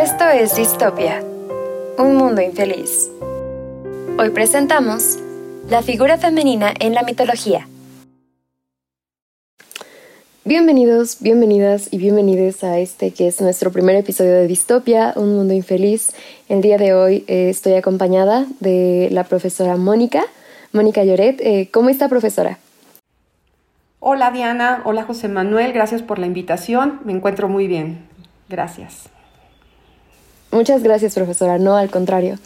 Esto es Distopia, un mundo infeliz. Hoy presentamos la figura femenina en la mitología. Bienvenidos, bienvenidas y bienvenidos a este que es nuestro primer episodio de Distopia, un mundo infeliz. El día de hoy eh, estoy acompañada de la profesora Mónica, Mónica Lloret. Eh, ¿Cómo está, profesora? Hola Diana, hola José Manuel, gracias por la invitación. Me encuentro muy bien. Gracias. Muchas gracias, profesora. No, al contrario.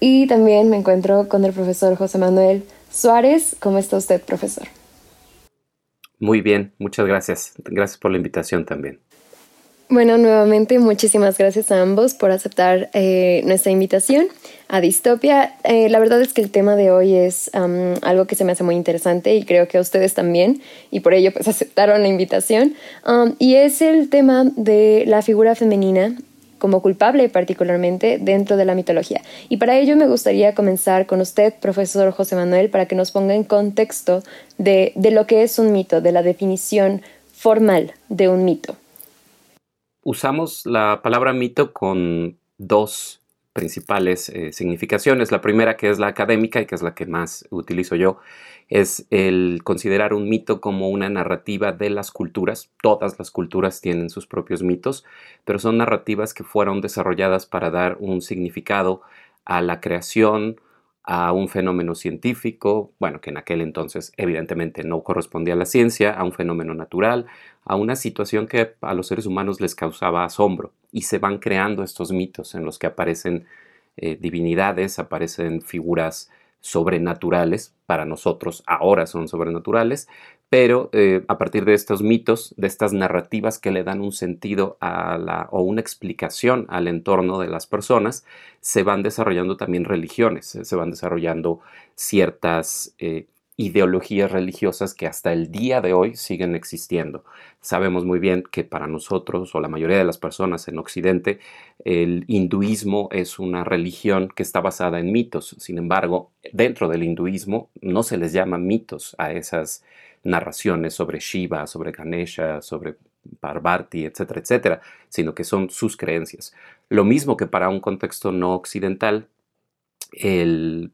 Y también me encuentro con el profesor José Manuel Suárez. ¿Cómo está usted, profesor? Muy bien, muchas gracias. Gracias por la invitación también. Bueno, nuevamente muchísimas gracias a ambos por aceptar eh, nuestra invitación a Distopia. Eh, la verdad es que el tema de hoy es algo que se me hace muy interesante y creo que a ustedes también, y por ello pues aceptaron la invitación. y es el tema de la figura femenina como culpable particularmente dentro de la mitología. Y para ello me gustaría comenzar con usted, profesor José Manuel, para que nos ponga en contexto de, de lo que es un mito, de la definición formal de un mito. Usamos la palabra mito con dos principales eh, significaciones. La primera, que es la académica y que es la que más utilizo yo, es el considerar un mito como una narrativa de las culturas. Todas las culturas tienen sus propios mitos, pero son narrativas que fueron desarrolladas para dar un significado a la creación, a un fenómeno científico, bueno, que en aquel entonces evidentemente no correspondía a la ciencia, a un fenómeno natural, a una situación que a los seres humanos les causaba asombro. Y se van creando estos mitos en los que aparecen eh, divinidades, aparecen figuras sobrenaturales, para nosotros ahora son sobrenaturales, pero eh, a partir de estos mitos, de estas narrativas que le dan un sentido a la, o una explicación al entorno de las personas, se van desarrollando también religiones, se van desarrollando ciertas eh, ideologías religiosas que hasta el día de hoy siguen existiendo. Sabemos muy bien que para nosotros o la mayoría de las personas en Occidente el hinduismo es una religión que está basada en mitos. Sin embargo, dentro del hinduismo no se les llama mitos a esas narraciones sobre Shiva, sobre Ganesha, sobre Parvati, etcétera, etcétera, sino que son sus creencias. Lo mismo que para un contexto no occidental, el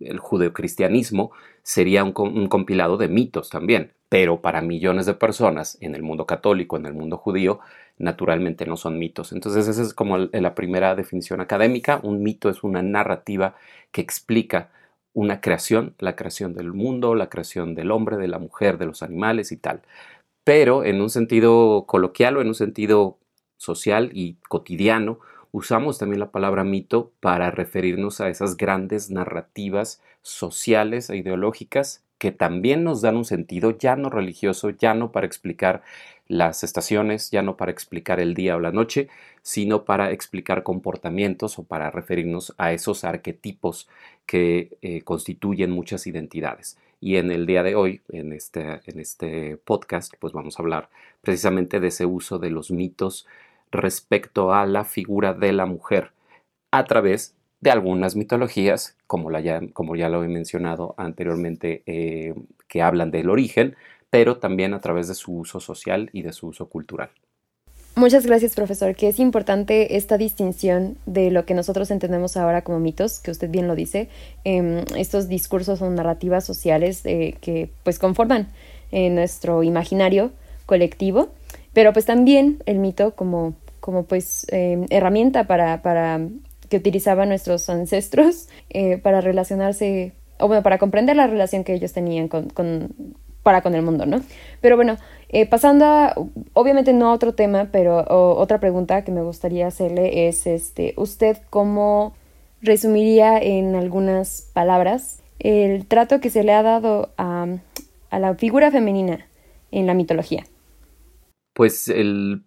el judeocristianismo sería un, compilado de mitos también, pero para millones de personas en el mundo católico, en el mundo judío, naturalmente no son mitos. Entonces esa es como la primera definición académica. Un mito es una narrativa que explica una creación, la creación del mundo, la creación del hombre, de la mujer, de los animales y tal. Pero en un sentido coloquial o en un sentido social y cotidiano, usamos también la palabra mito para referirnos a esas grandes narrativas sociales e ideológicas que también nos dan un sentido ya no religioso, ya no para explicar las estaciones, ya no para explicar el día o la noche, sino para explicar comportamientos o para referirnos a esos arquetipos que eh, constituyen muchas identidades. Y en el día de hoy, en este, en este podcast, pues vamos a hablar precisamente de ese uso de los mitos respecto a la figura de la mujer a través de algunas mitologías, como, ya, como ya lo he mencionado anteriormente, eh, que hablan del origen, pero también a través de su uso social y de su uso cultural. Muchas gracias, profesor, que es importante esta distinción de lo que nosotros entendemos ahora como mitos, que usted bien lo dice, em, estos discursos o narrativas sociales eh, que pues conforman eh, nuestro imaginario colectivo pero pues también el mito como, como pues em, herramienta para, para que utilizaban nuestros ancestros eh, para relacionarse, o bueno, para comprender la relación que ellos tenían con, con para con el mundo, ¿no? Pero bueno, eh, pasando a, obviamente no a otro tema, pero otra pregunta que me gustaría hacerle es, este, ¿usted cómo resumiría en algunas palabras el trato que se le ha dado a, a la figura femenina en la mitología? Pues el,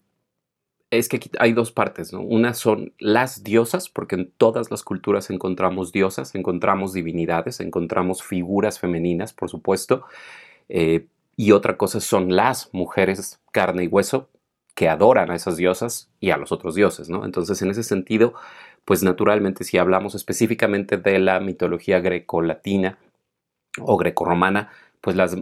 es que hay dos partes, ¿no? Una son las diosas, porque en todas las culturas encontramos diosas, encontramos divinidades, encontramos figuras femeninas, por supuesto, eh, y otra cosa son las mujeres carne y hueso que adoran a esas diosas y a los otros dioses, ¿no? Entonces, en ese sentido, pues naturalmente si hablamos específicamente de la mitología greco-latina o greco-romana, pues las,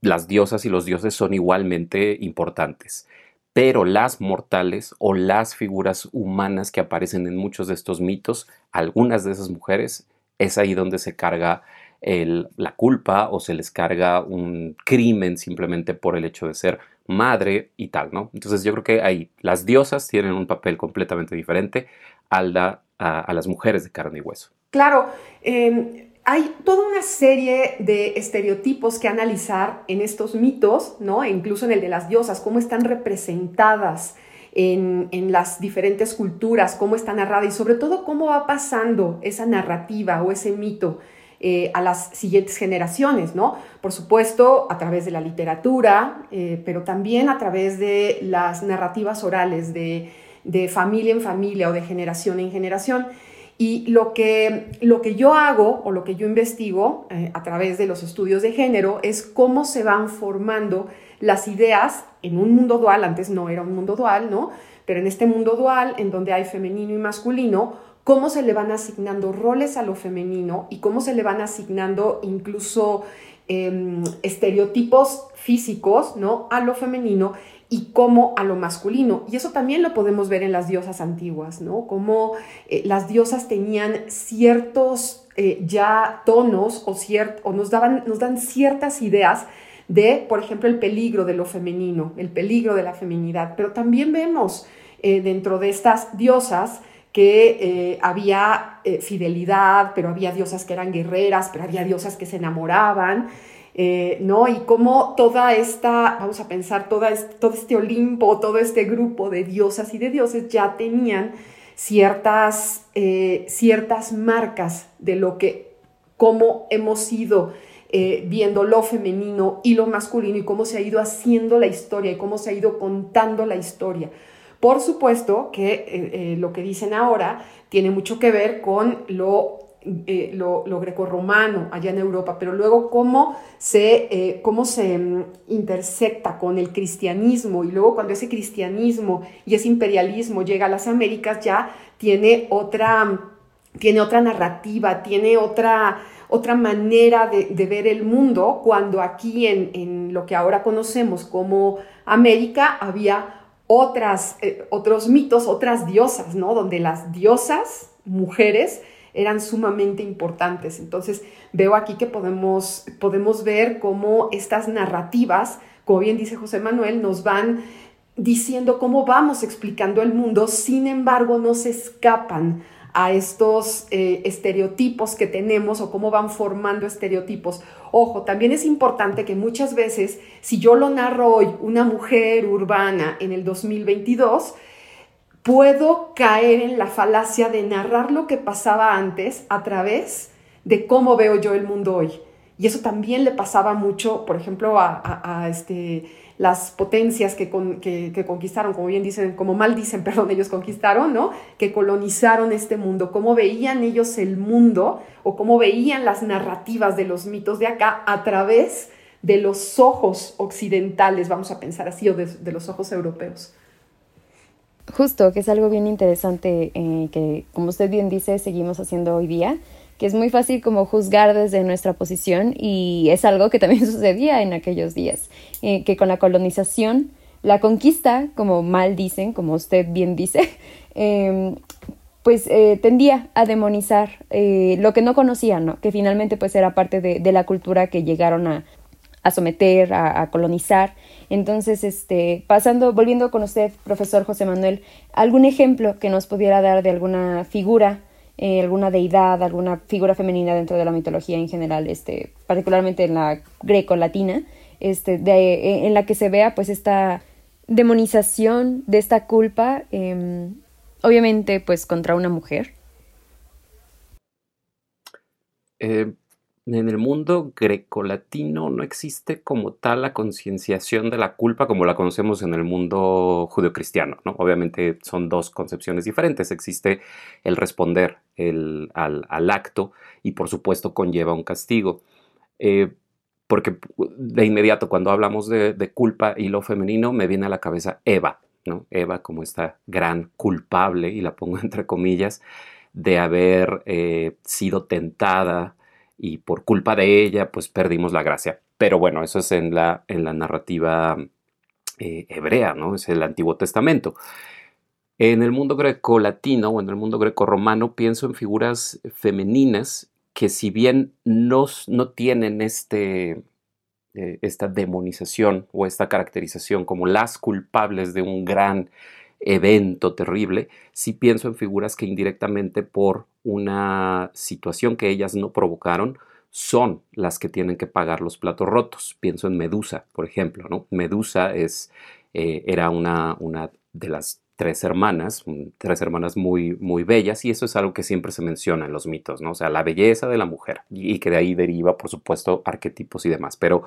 las diosas y los dioses son igualmente importantes. pero las mortales o las figuras humanas que aparecen en muchos de estos mitos, algunas de esas mujeres, es ahí donde se carga la culpa o se les carga un crimen simplemente por el hecho de ser madre y tal, ¿no? Entonces yo creo que ahí las diosas tienen un papel completamente diferente a, las mujeres de carne y hueso. Claro, em, hay toda una serie de estereotipos que analizar en estos mitos, ¿no? E incluso en el de las diosas, cómo están representadas en, las diferentes culturas, cómo está narrada y sobre todo cómo va pasando esa narrativa o ese mito eh, a las siguientes generaciones, ¿no? Por supuesto, a través de la literatura, eh, pero también a través de las narrativas orales, de, familia en familia o de generación en generación. Y lo que, lo que yo hago o lo que yo investigo eh, a través de los estudios de género es cómo se van formando las ideas en un mundo dual, antes no era un mundo dual, ¿no? Pero en este mundo dual, en donde hay femenino y masculino, cómo se le van asignando roles a lo femenino y cómo se le van asignando incluso em, estereotipos físicos ¿no? a lo femenino y cómo a lo masculino. Y eso también lo podemos ver en las diosas antiguas, ¿no? Cómo eh, las diosas tenían ciertos eh, ya tonos o, o nos, daban, nos dan ciertas ideas de, por ejemplo, el peligro de lo femenino, el peligro de la feminidad. Pero también vemos eh, dentro de estas diosas que había fidelidad, pero había diosas que eran guerreras, pero había diosas que se enamoraban, eh, ¿no? Y cómo toda esta, vamos a pensar, toda todo este Olimpo, todo este grupo de diosas y de dioses ya tenían ciertas, ciertas marcas de lo que, cómo hemos ido viendo lo femenino y lo masculino y cómo se ha ido haciendo la historia y cómo se ha ido contando la historia. Por supuesto que eh, eh, lo que dicen ahora tiene mucho que ver con lo, eh, lo, grecorromano allá en Europa, pero luego cómo se, cómo se mm, intersecta con el cristianismo y luego cuando ese cristianismo y ese imperialismo llega a las Américas ya tiene otra, tiene otra narrativa, tiene otra, otra manera de, ver el mundo, cuando aquí en, en lo que ahora conocemos como América había otras, eh, otros mitos, otras diosas, ¿no? Donde las diosas, mujeres, eran sumamente importantes. Entonces, veo aquí que podemos, podemos ver cómo estas narrativas, como bien dice José Manuel, nos van diciendo cómo vamos explicando el mundo, sin embargo, no se escapan a estos eh, estereotipos que tenemos o cómo van formando estereotipos. Ojo, también es importante que muchas veces, si yo lo narro hoy, una mujer urbana en el 2022, puedo caer en la falacia de narrar lo que pasaba antes a través de cómo veo yo el mundo hoy. Y eso también le pasaba mucho, por ejemplo, a, este, las potencias que, que, conquistaron, como bien dicen, como mal dicen, perdón, ellos conquistaron, ¿no? Que colonizaron este mundo, cómo veían ellos el mundo o cómo veían las narrativas de los mitos de acá a través de los ojos occidentales, vamos a pensar así, o de, los ojos europeos. Justo, que es algo bien interesante eh, que, como usted bien dice, seguimos haciendo hoy día que es muy fácil como juzgar desde nuestra posición y es algo que también sucedía en aquellos días, eh, que con la colonización, la conquista, como mal dicen, como usted bien dice, em, pues eh, tendía a demonizar eh, lo que no conocían, ¿no? que finalmente pues era parte de, la cultura que llegaron a, someter, a, a, colonizar. Entonces, este, pasando, volviendo con usted, profesor José Manuel, algún ejemplo que nos pudiera dar de alguna figura eh, alguna deidad, alguna figura femenina dentro de la mitología en general, este, particularmente en la greco-latina, este, eh, en la que se vea pues esta demonización de esta culpa, em, obviamente pues contra una mujer. Eh, en el mundo grecolatino no existe como tal la concienciación de la culpa como la conocemos en el mundo judeocristiano. ¿no? Obviamente son dos concepciones diferentes. Existe el responder al, acto y por supuesto conlleva un castigo. Eh, porque de inmediato cuando hablamos de, culpa y lo femenino me viene a la cabeza Eva, ¿no? Eva como esta gran culpable, y la pongo entre comillas, de haber eh, sido tentada y por culpa de ella pues perdimos la gracia. Pero bueno, eso es en la, en la narrativa eh, hebrea, ¿no? Es el Antiguo Testamento. En el mundo greco-latino o en el mundo greco-romano pienso en figuras femeninas que si bien no, no tienen este, eh, esta demonización o esta caracterización como las culpables de un gran evento terrible, sí pienso en figuras que indirectamente por una situación que ellas no provocaron, son las que tienen que pagar los platos rotos. Pienso en Medusa, por ejemplo, ¿no? Medusa es, eh, era una, una de las tres hermanas, tres hermanas muy, muy bellas, y eso es algo que siempre se menciona en los mitos, ¿no? O sea, la belleza de la mujer, y, que de ahí deriva, por supuesto, arquetipos y demás, pero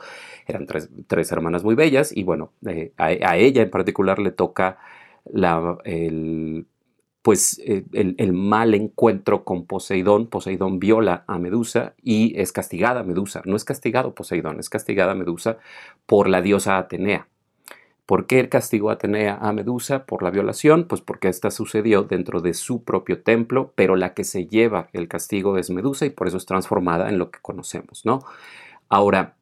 eran tres, hermanas muy bellas, y bueno, eh, a, ella en particular le toca el, pues eh, el, mal encuentro con Poseidón, Poseidón viola a Medusa y es castigada Medusa, no es castigado Poseidón, es castigada Medusa por la diosa Atenea. ¿Por qué castigó Atenea a Medusa por la violación? Pues porque esta sucedió dentro de su propio templo, pero la que se lleva el castigo es Medusa y por eso es transformada en lo que conocemos, ¿no? Ahora,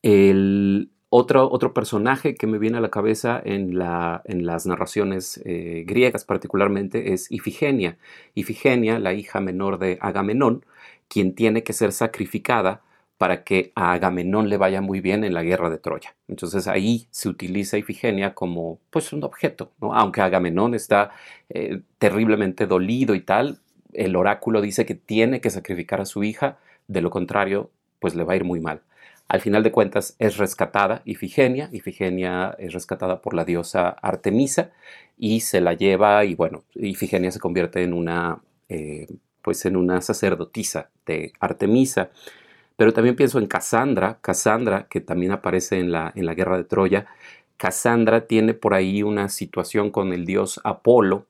el otro, otro personaje que me viene a la cabeza en, la, en las narraciones eh, griegas particularmente es Ifigenia. Ifigenia, la hija menor de Agamenón, quien tiene que ser sacrificada para que a Agamenón le vaya muy bien en la guerra de Troya. Entonces ahí se utiliza Ifigenia como pues un objeto, ¿no? aunque Agamenón está eh, terriblemente dolido y tal, el oráculo dice que tiene que sacrificar a su hija, de lo contrario pues le va a ir muy mal. Al final de cuentas es rescatada Ifigenia, Ifigenia es rescatada por la diosa Artemisa y se la lleva y bueno, Ifigenia se convierte en una eh, pues en una sacerdotisa de Artemisa pero también pienso en Cassandra, Cassandra, que también aparece en la, en la guerra de Troya. Cassandra tiene por ahí una situación con el dios Apolo.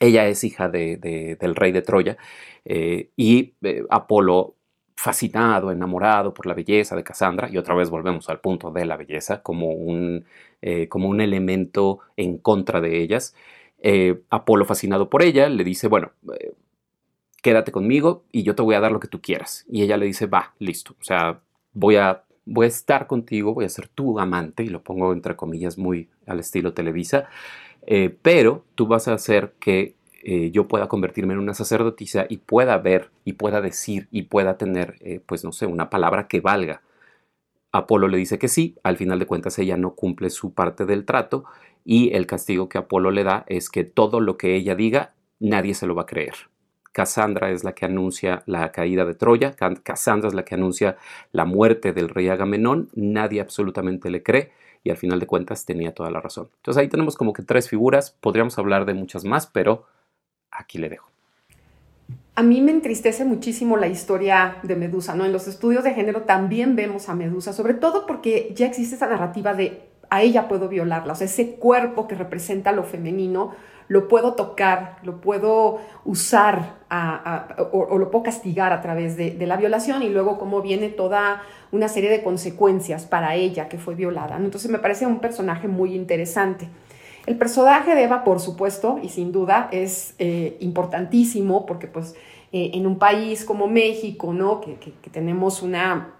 Ella es hija de, del rey de Troya eh, y eh, Apolo fascinado, enamorado por la belleza de Cassandra, y otra vez volvemos al punto de la belleza como un, eh, como un elemento en contra de ellas. Apolo, fascinado por ella, le dice, bueno, quédate conmigo y yo te voy a dar lo que tú quieras. Y ella le dice, va, listo. O sea, voy a, voy a estar contigo, voy a ser tu amante, y lo pongo entre comillas muy al estilo Televisa, eh, pero tú vas a hacer que eh, yo pueda convertirme en una sacerdotisa y pueda ver y pueda decir y pueda tener, eh, pues no sé, una palabra que valga. Apolo le dice que sí, al final de cuentas ella no cumple su parte del trato y el castigo que Apolo le da es que todo lo que ella diga nadie se lo va a creer. Cassandra es la que anuncia la caída de Troya, Cassandra es la que anuncia la muerte del rey Agamenón, nadie absolutamente le cree y al final de cuentas tenía toda la razón. Entonces ahí tenemos como que tres figuras, podríamos hablar de muchas más, pero aquí le dejo. A mí me entristece muchísimo la historia de Medusa, ¿no? En los estudios de género también vemos a Medusa, sobre todo porque ya existe esa narrativa de a ella puedo violarla, o sea, ese cuerpo que representa lo femenino lo puedo tocar, lo puedo usar o, lo puedo castigar a través de, la violación y luego cómo viene toda una serie de consecuencias para ella que fue violada. Entonces me parece un personaje muy interesante. El personaje de Eva, por supuesto, y sin duda, es eh, importantísimo porque pues eh, en un país como México, ¿no? que tenemos una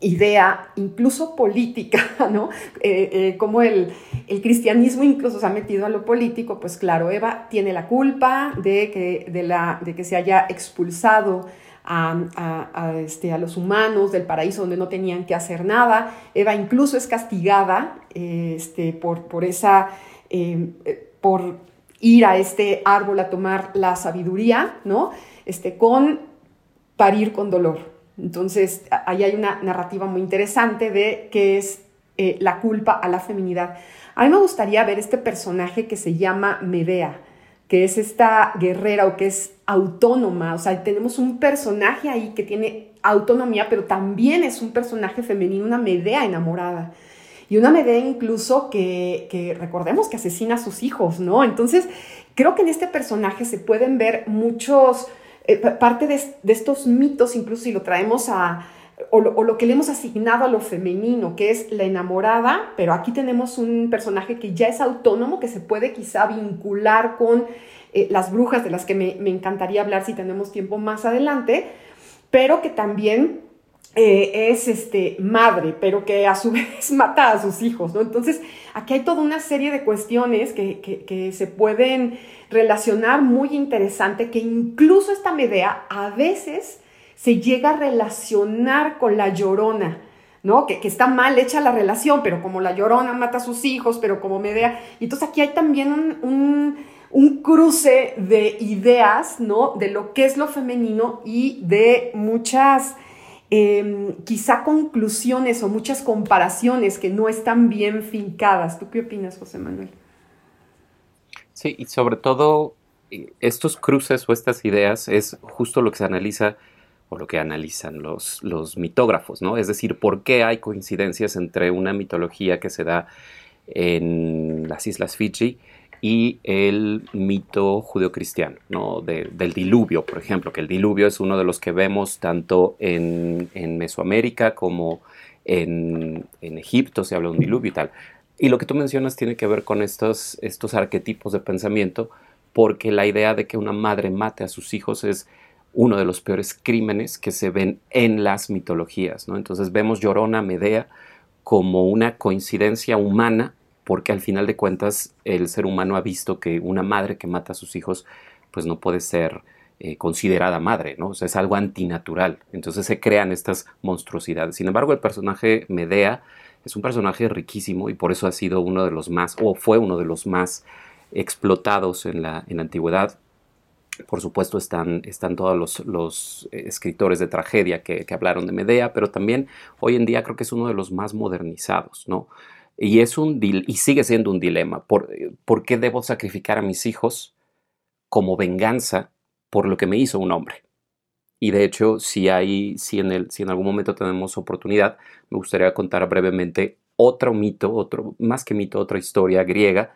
idea, incluso política, ¿no? Eh, como el, cristianismo incluso se ha metido a lo político, pues claro, Eva tiene la culpa de que, se haya expulsado a, este, a, los humanos del paraíso donde no tenían que hacer nada. Eva incluso es castigada este, por esa... Eh, por ir a este árbol a tomar la sabiduría, ¿no? Este, con parir con dolor. Entonces, ahí hay una narrativa muy interesante de qué es eh, la culpa a la feminidad. A mí me gustaría ver este personaje que se llama Medea, que es esta guerrera o que es autónoma. O sea, tenemos un personaje ahí que tiene autonomía, pero también es un personaje femenino, una Medea enamorada. Y una Medea incluso que, recordemos que asesina a sus hijos, ¿no? Entonces, creo que en este personaje se pueden ver muchos eh, parte de, estos mitos, incluso si lo traemos a, o lo, que le hemos asignado a lo femenino, que es la enamorada, pero aquí tenemos un personaje que ya es autónomo, que se puede quizá vincular con eh, las brujas, de las que me, encantaría hablar si tenemos tiempo más adelante, pero que también eh, es este, madre, pero que a su vez mata a sus hijos, ¿no? Entonces, aquí hay toda una serie de cuestiones que, que, se pueden relacionar muy interesante, que incluso esta Medea a veces se llega a relacionar con la llorona, ¿no? Que, que, está mal hecha la relación, pero como la llorona mata a sus hijos, pero como Medea. Y entonces aquí hay también un, un, un, cruce de ideas, ¿no? De lo que es lo femenino y de muchas Em, quizá conclusiones o muchas comparaciones que no están bien fincadas. ¿Tú qué opinas, José Manuel? Sí, y sobre todo eh, estos cruces o estas ideas es justo lo que se analiza o lo que analizan los, los mitógrafos, ¿no? Es decir, ¿por qué hay coincidencias entre una mitología que se da en las Islas Fiji y el mito judeocristiano, ¿no? del diluvio, por ejemplo, que el diluvio es uno de los que vemos tanto en, Mesoamérica como en, Egipto, se habla de un diluvio y tal. Y lo que tú mencionas tiene que ver con estos, estos arquetipos de pensamiento, porque la idea de que una madre mate a sus hijos es uno de los peores crímenes que se ven en las mitologías, ¿no? Entonces vemos Llorona, Medea, como una coincidencia humana porque al final de cuentas el ser humano ha visto que una madre que mata a sus hijos pues no puede ser eh, considerada madre, ¿no? O sea, es algo antinatural. Entonces se crean estas monstruosidades. Sin embargo, el personaje Medea es un personaje riquísimo y por eso ha sido uno de los más, o fue uno de los más explotados en la, en la antigüedad. Por supuesto están, están todos los, escritores de tragedia que, que, hablaron de Medea, pero también hoy en día creo que es uno de los más modernizados, ¿no? Y, es un, y sigue siendo un dilema. ¿Por, ¿Por qué debo sacrificar a mis hijos como venganza por lo que me hizo un hombre? Y de hecho, si, hay, si, en, el, si en algún momento tenemos oportunidad, me gustaría contar brevemente otro mito, otro, más que mito, otra historia griega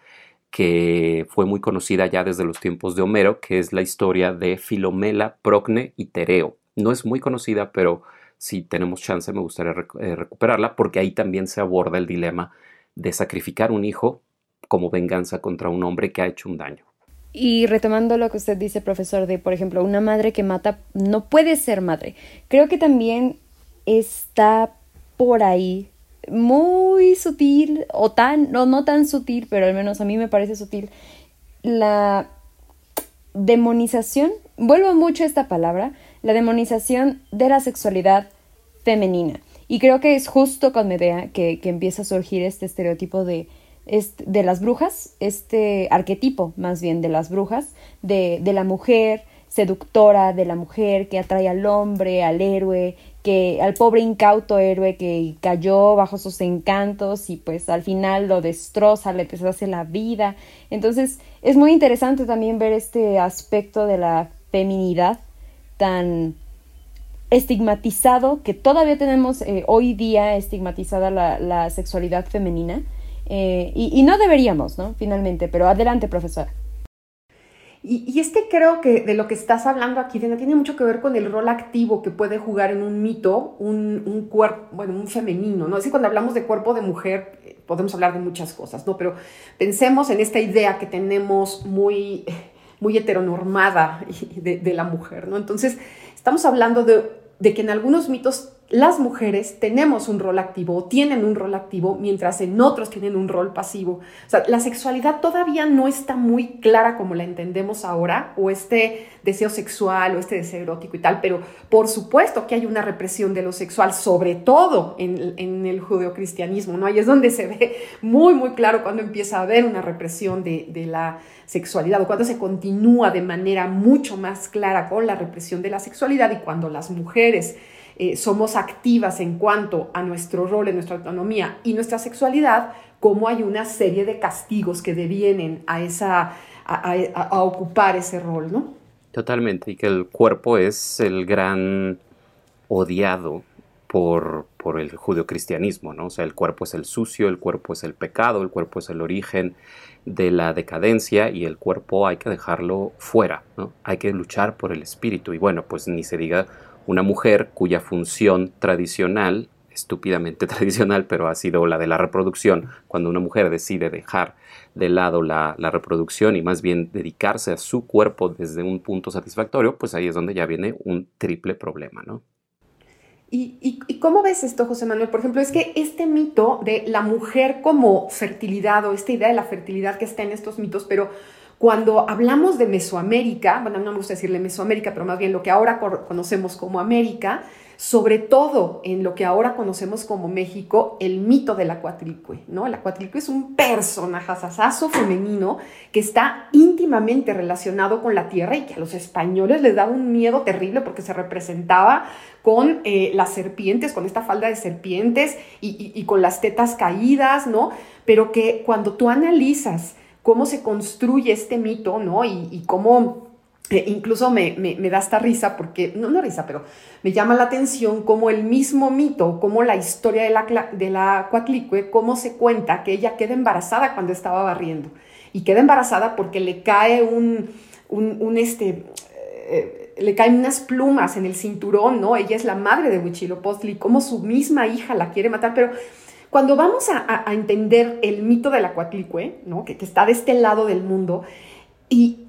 que fue muy conocida ya desde los tiempos de Homero, que es la historia de Filomela, Procne y Tereo. No es muy conocida, pero si tenemos chance me gustaría eh, recuperarla, porque ahí también se aborda el dilema de sacrificar un hijo como venganza contra un hombre que ha hecho un daño. Y retomando lo que usted dice, profesor, de, por ejemplo, una madre que mata no puede ser madre. Creo que también está por ahí muy sutil, o tan, no, no tan sutil, pero al menos a mí me parece sutil, la demonización, vuelvo mucho a esta palabra, la demonización de la sexualidad femenina. Y creo que es justo con Medea que, que empieza a surgir este estereotipo de, de las brujas, este arquetipo más bien de las brujas, de, de la mujer seductora, de la mujer que atrae al hombre, al héroe, que al pobre incauto héroe que cayó bajo sus encantos y pues al final lo destroza, le deshace la vida. Entonces es muy interesante también ver este aspecto de la feminidad tan estigmatizado, que todavía tenemos eh, hoy día estigmatizada la, sexualidad femenina, eh, y, no deberíamos, ¿no? Finalmente, pero adelante, profesora. Y, es que creo que de lo que estás hablando aquí, tiene mucho que ver con el rol activo que puede jugar en un mito un, un cuerpo, bueno, un femenino, ¿no? Es decir, cuando hablamos de cuerpo de mujer, eh, podemos hablar de muchas cosas, ¿no? Pero pensemos en esta idea que tenemos muy, muy heteronormada de la mujer, ¿no? Entonces, estamos hablando de de que en algunos mitos las mujeres tenemos un rol activo o tienen un rol activo, mientras en otros tienen un rol pasivo. O sea, la sexualidad todavía no está muy clara como la entendemos ahora, o este deseo sexual o este deseo erótico y tal, pero por supuesto que hay una represión de lo sexual, sobre todo en, en el judeocristianismo, ¿no? Ahí es donde se ve muy, muy claro cuando empieza a haber una represión de, de la sexualidad o cuando se continúa de manera mucho más clara con la represión de la sexualidad y cuando las mujeres eh, somos activas en cuanto a nuestro rol, en nuestra autonomía y nuestra sexualidad, como hay una serie de castigos que devienen a, esa, a, ocupar ese rol, ¿no? Totalmente, y que el cuerpo es el gran odiado por, por el judeocristianismo, ¿no? O sea, el cuerpo es el sucio, el cuerpo es el pecado, el cuerpo es el origen de la decadencia y el cuerpo hay que dejarlo fuera, ¿no? Hay que luchar por el espíritu y bueno, pues ni se diga una mujer cuya función tradicional, estúpidamente tradicional, pero ha sido la de la reproducción, cuando una mujer decide dejar de lado la, reproducción y más bien dedicarse a su cuerpo desde un punto satisfactorio, pues ahí es donde ya viene un triple problema, ¿no? ¿Y, y, cómo ves esto, José Manuel? Por ejemplo, es que este mito de la mujer como fertilidad o esta idea de la fertilidad que está en estos mitos, pero cuando hablamos de Mesoamérica, bueno, no me gusta decirle Mesoamérica, pero más bien lo que ahora conocemos como América, sobre todo en lo que ahora conocemos como México, el mito de la cuatlicue, ¿no? La cuatlicue es un personaje femenino que está íntimamente relacionado con la tierra y que a los españoles les daba un miedo terrible porque se representaba con eh, las serpientes, con esta falda de serpientes y, con las tetas caídas, ¿no? Pero que cuando tú analizas cómo se construye este mito, ¿no? y cómo eh, incluso me, da esta risa porque, no, no risa, pero me llama la atención cómo el mismo mito, como la historia de la, de la cómo se cuenta que ella queda embarazada cuando estaba barriendo. Y queda embarazada porque le cae un, un, este, eh, le caen unas plumas en el cinturón, ¿no? Ella es la madre de Huichilopochtli, como su misma hija la quiere matar, pero cuando vamos a, entender el mito de la ¿no? Que, que está de este lado del mundo, y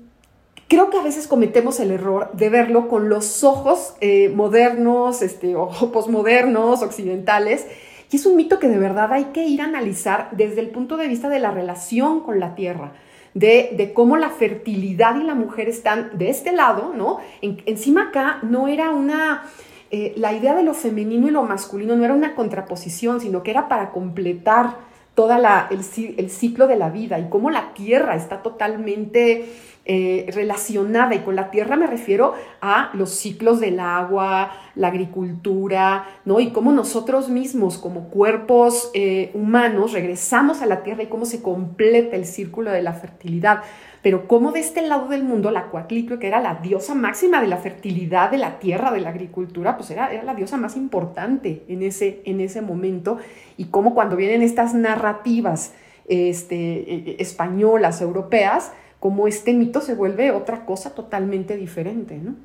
Creo que a veces cometemos el error de verlo con los ojos eh, modernos este, o posmodernos, occidentales, y es un mito que de verdad hay que ir a analizar desde el punto de vista de la relación con la tierra, de, cómo la fertilidad y la mujer están de este lado, ¿no? encima acá no era una... Eh, la idea de lo femenino y lo masculino no era una contraposición, sino que era para completar todo el, el, ciclo de la vida y cómo la tierra está totalmente eh, relacionada y con la tierra me refiero a los ciclos del agua, la agricultura, ¿no? Y cómo nosotros mismos como cuerpos eh, humanos regresamos a la tierra y cómo se completa el círculo de la fertilidad. Pero cómo de este lado del mundo la Coatlicue, que era la diosa máxima de la fertilidad de la tierra, de la agricultura, pues era, era la diosa más importante en ese, en ese momento. Y cómo cuando vienen estas narrativas este, eh, españolas, europeas, como este mito se vuelve otra cosa totalmente diferente, ¿no?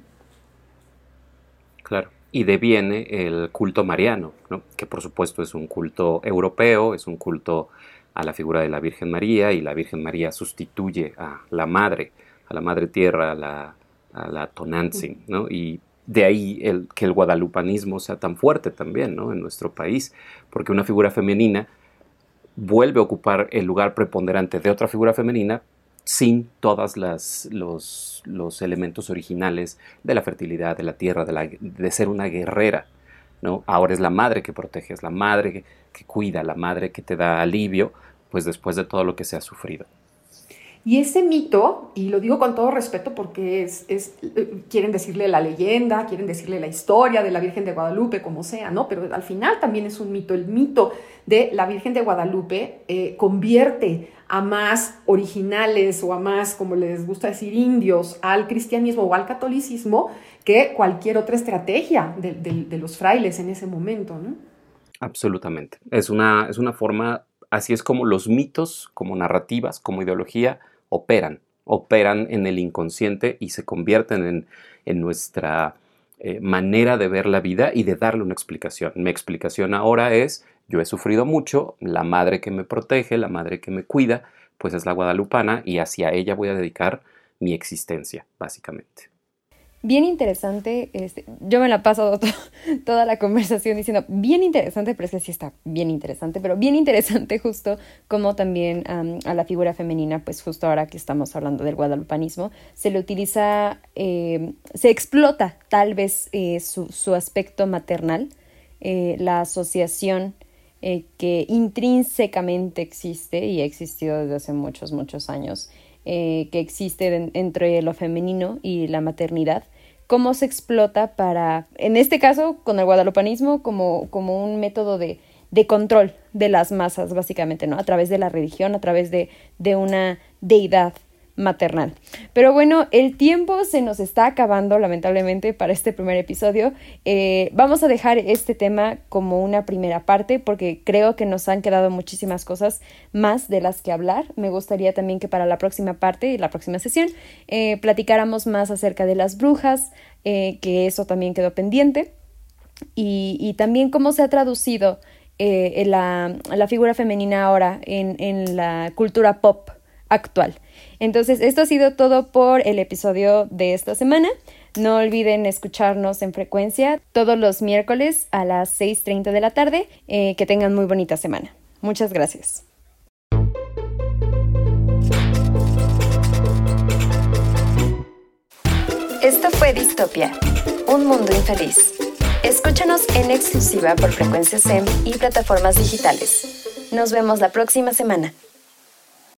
Claro. Y deviene el culto mariano, ¿no? que por supuesto es un culto europeo, es un culto a la figura de la Virgen María, y la Virgen María sustituye a la Madre, a la Madre Tierra, a la, a la Tonantzin, ¿no? Y de ahí el, que el guadalupanismo sea tan fuerte también ¿no? en nuestro país, porque una figura femenina vuelve a ocupar el lugar preponderante de otra figura femenina, sin todos los, los, elementos originales de la fertilidad, de la tierra, de, de, ser una guerrera. ¿no? Ahora es la madre que protege, es la madre que, que, cuida, la madre que te da alivio, pues después de todo lo que se ha sufrido. Y ese mito, y lo digo con todo respeto porque es, es, eh, quieren decirle la leyenda, quieren decirle la historia de la Virgen de Guadalupe, como sea, ¿no? Pero al final también es un mito. El mito de la Virgen de Guadalupe eh, convierte a más originales o a más, como les gusta decir, indios al cristianismo o al catolicismo que cualquier otra estrategia de, de los frailes en ese momento, ¿no? Absolutamente. Es una, es una forma, así es como los mitos, como narrativas, como ideología, operan, operan en el inconsciente y se convierten en, nuestra eh, manera de ver la vida y de darle una explicación. Mi explicación ahora es, yo he sufrido mucho, la madre que me protege, la madre que me cuida, pues es la guadalupana y hacia ella voy a dedicar mi existencia, básicamente bien interesante. Este, yo me la he pasado toda la conversación diciendo bien interesante, pero es que sí está bien interesante, pero bien interesante justo como también a la figura femenina, pues justo ahora que estamos hablando del guadalupanismo, se le utiliza, eh, se explota tal vez eh, su, su, aspecto maternal, eh, la asociación que intrínsecamente existe y ha existido desde hace muchos, muchos años. que existe entre lo femenino y la maternidad cómo se explota para, en este caso, con el guadalupanismo, como, como un método de, de control de las masas, básicamente, ¿no? A través de la religión, a través de, de una deidad maternal. Pero bueno, el tiempo se nos está acabando lamentablemente para este primer episodio. Eh, vamos a dejar este tema como una primera parte porque creo que nos han quedado muchísimas cosas más de las que hablar. Me gustaría también que para la próxima parte y la próxima sesión eh, platicáramos más acerca de las brujas, eh, que eso también quedó pendiente, y, también cómo se ha traducido la, figura femenina ahora en, en la cultura pop actual. Entonces, esto ha sido todo por el episodio de esta semana. No olviden escucharnos en frecuencia todos los miércoles a las 6.30 de la tarde. Eh, que tengan muy bonita semana. Muchas gracias. Esto fue Distopia, un mundo infeliz. Escúchanos en exclusiva por Frecuencia SEM y plataformas digitales. Nos vemos la próxima semana.